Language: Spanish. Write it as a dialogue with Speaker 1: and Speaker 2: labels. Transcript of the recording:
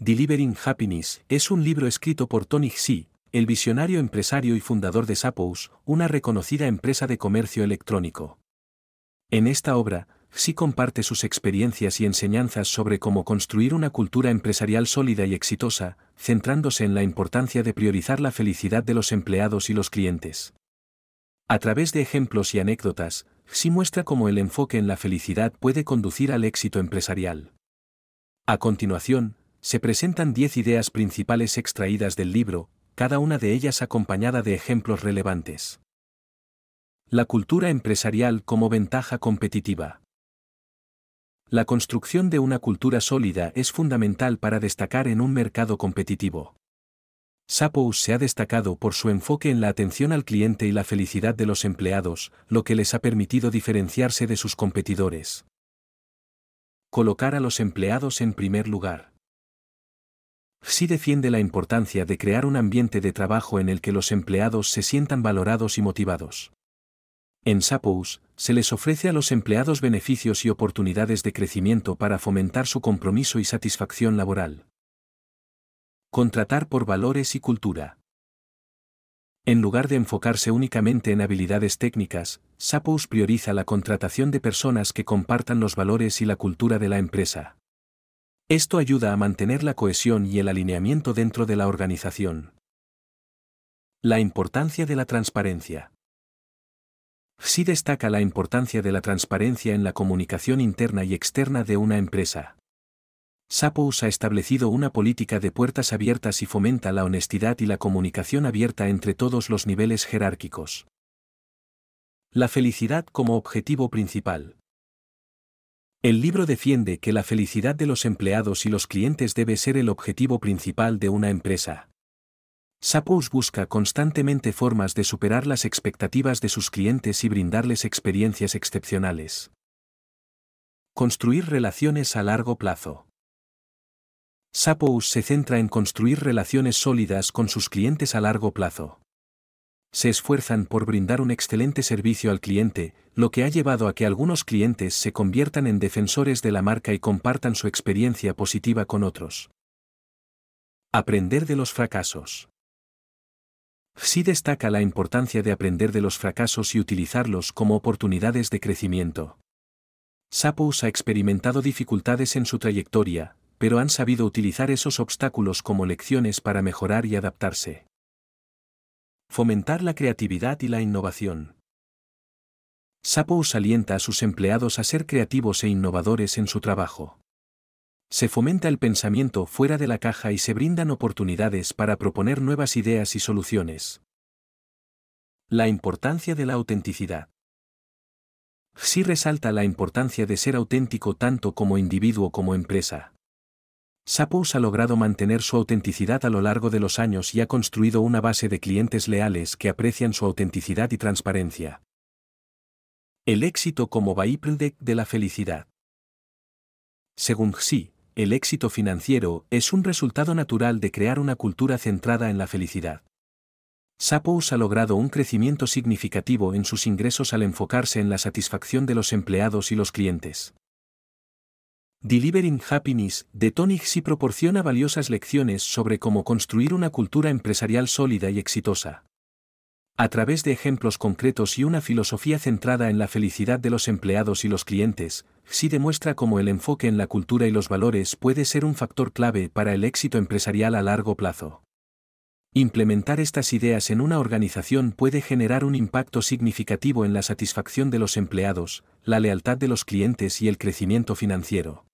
Speaker 1: Delivering Happiness es un libro escrito por Tony Xi, el visionario empresario y fundador de Zappos, una reconocida empresa de comercio electrónico. En esta obra, Xi comparte sus experiencias y enseñanzas sobre cómo construir una cultura empresarial sólida y exitosa, centrándose en la importancia de priorizar la felicidad de los empleados y los clientes. A través de ejemplos y anécdotas, Xi muestra cómo el enfoque en la felicidad puede conducir al éxito empresarial. A continuación, se presentan 10 ideas principales extraídas del libro, cada una de ellas acompañada de ejemplos relevantes. La cultura empresarial como ventaja competitiva. La construcción de una cultura sólida es fundamental para destacar en un mercado competitivo. Sapos se ha destacado por su enfoque en la atención al cliente y la felicidad de los empleados, lo que les ha permitido diferenciarse de sus competidores. Colocar a los empleados en primer lugar. Sí defiende la importancia de crear un ambiente de trabajo en el que los empleados se sientan valorados y motivados. En Sapous, se les ofrece a los empleados beneficios y oportunidades de crecimiento para fomentar su compromiso y satisfacción laboral. Contratar por valores y cultura. En lugar de enfocarse únicamente en habilidades técnicas, Sapous prioriza la contratación de personas que compartan los valores y la cultura de la empresa. Esto ayuda a mantener la cohesión y el alineamiento dentro de la organización. La importancia de la transparencia. Sí destaca la importancia de la transparencia en la comunicación interna y externa de una empresa. Sapous ha establecido una política de puertas abiertas y fomenta la honestidad y la comunicación abierta entre todos los niveles jerárquicos. La felicidad como objetivo principal. El libro defiende que la felicidad de los empleados y los clientes debe ser el objetivo principal de una empresa. Sapos busca constantemente formas de superar las expectativas de sus clientes y brindarles experiencias excepcionales. Construir relaciones a largo plazo. Sapos se centra en construir relaciones sólidas con sus clientes a largo plazo se esfuerzan por brindar un excelente servicio al cliente, lo que ha llevado a que algunos clientes se conviertan en defensores de la marca y compartan su experiencia positiva con otros. Aprender de los fracasos. Sí destaca la importancia de aprender de los fracasos y utilizarlos como oportunidades de crecimiento. Sapos ha experimentado dificultades en su trayectoria, pero han sabido utilizar esos obstáculos como lecciones para mejorar y adaptarse. Fomentar la creatividad y la innovación. Sapos alienta a sus empleados a ser creativos e innovadores en su trabajo. Se fomenta el pensamiento fuera de la caja y se brindan oportunidades para proponer nuevas ideas y soluciones. La importancia de la autenticidad. Sí resalta la importancia de ser auténtico tanto como individuo como empresa. Sapos ha logrado mantener su autenticidad a lo largo de los años y ha construido una base de clientes leales que aprecian su autenticidad y transparencia. El éxito como byproduct de la felicidad. Según Xi, el éxito financiero es un resultado natural de crear una cultura centrada en la felicidad. Sapos ha logrado un crecimiento significativo en sus ingresos al enfocarse en la satisfacción de los empleados y los clientes. Delivering Happiness de Tony Xi proporciona valiosas lecciones sobre cómo construir una cultura empresarial sólida y exitosa. A través de ejemplos concretos y una filosofía centrada en la felicidad de los empleados y los clientes, Xi demuestra cómo el enfoque en la cultura y los valores puede ser un factor clave para el éxito empresarial a largo plazo. Implementar estas ideas en una organización puede generar un impacto significativo en la satisfacción de los empleados, la lealtad de los clientes y el crecimiento financiero.